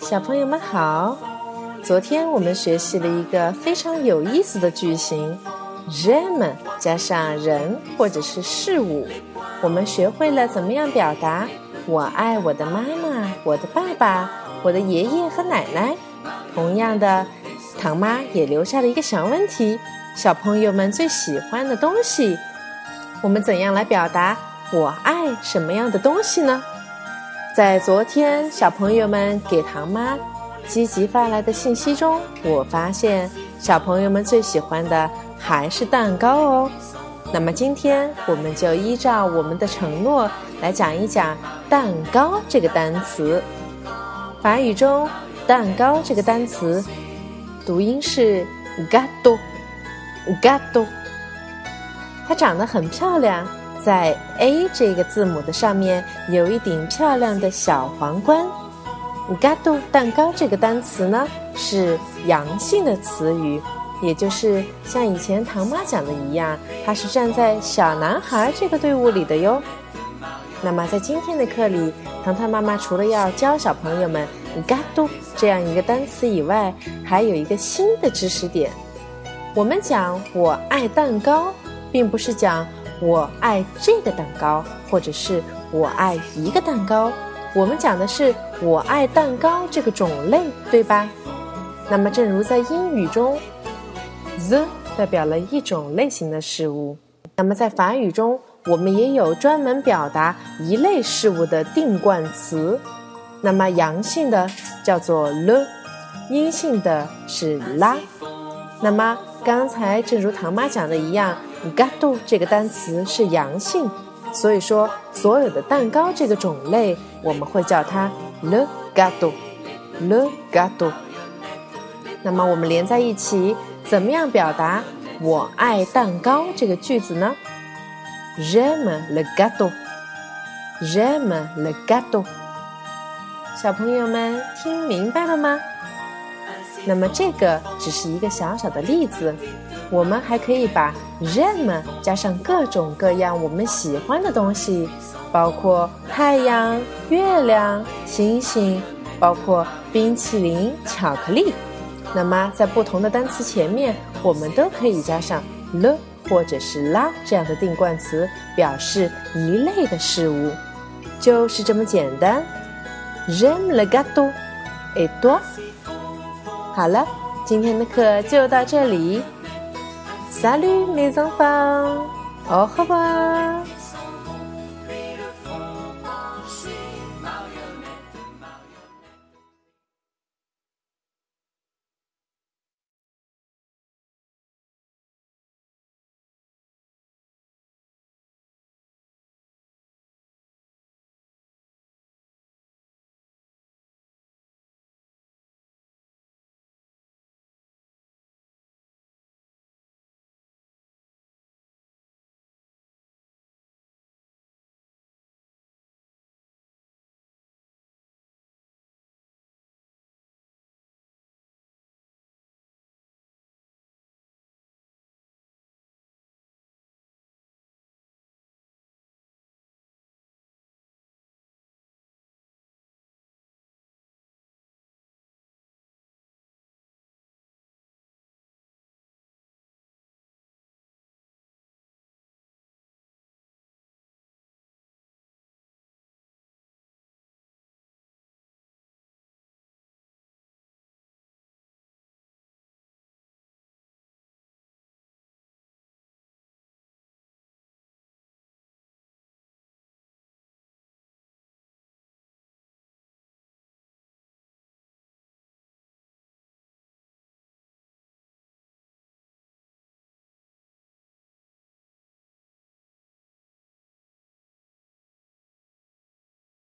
小朋友们好。昨天我们学习了一个非常有意思的句型，j'aime 加上人或者是事物，我们学会了怎么样表达我爱我的妈妈、我的爸爸、我的爷爷和奶奶。同样的，唐妈也留下了一个小问题：小朋友们最喜欢的东西，我们怎样来表达我爱什么样的东西呢？在昨天小朋友们给唐妈积极发来的信息中，我发现小朋友们最喜欢的还是蛋糕哦。那么今天我们就依照我们的承诺来讲一讲“蛋糕”这个单词。法语中“蛋糕”这个单词读音是 “gâteau”，gâteau。它长得很漂亮。在 A 这个字母的上面有一顶漂亮的小皇冠。，Gadu 蛋糕这个单词呢是阳性的词语，也就是像以前唐妈讲的一样，它是站在小男孩这个队伍里的哟。那么在今天的课里，糖糖妈妈除了要教小朋友们 gadu 这样一个单词以外，还有一个新的知识点。我们讲我爱蛋糕，并不是讲。我爱这个蛋糕，或者是我爱一个蛋糕。我们讲的是我爱蛋糕这个种类，对吧？那么，正如在英语中，the 代表了一种类型的事物。那么，在法语中，我们也有专门表达一类事物的定冠词。那么，阳性的叫做 le，阴性的是 la。那么，刚才正如唐妈讲的一样。gâteau 这个单词是阳性，所以说所有的蛋糕这个种类，我们会叫它 le gâteau，le gâteau。那么我们连在一起，怎么样表达“我爱蛋糕”这个句子呢？j'aime le gâteau，j'aime le gâteau。小朋友们听明白了吗？那么这个只是一个小小的例子，我们还可以把 jem 加上各种各样我们喜欢的东西，包括太阳、月亮、星星，包括冰淇淋、巧克力。那么在不同的单词前面，我们都可以加上 le 或者是 la 这样的定冠词，表示一类的事物，就是这么简单。jem le gâteau，et toi？好了，今天的课就到这里。Salut mes enfants，au revoir。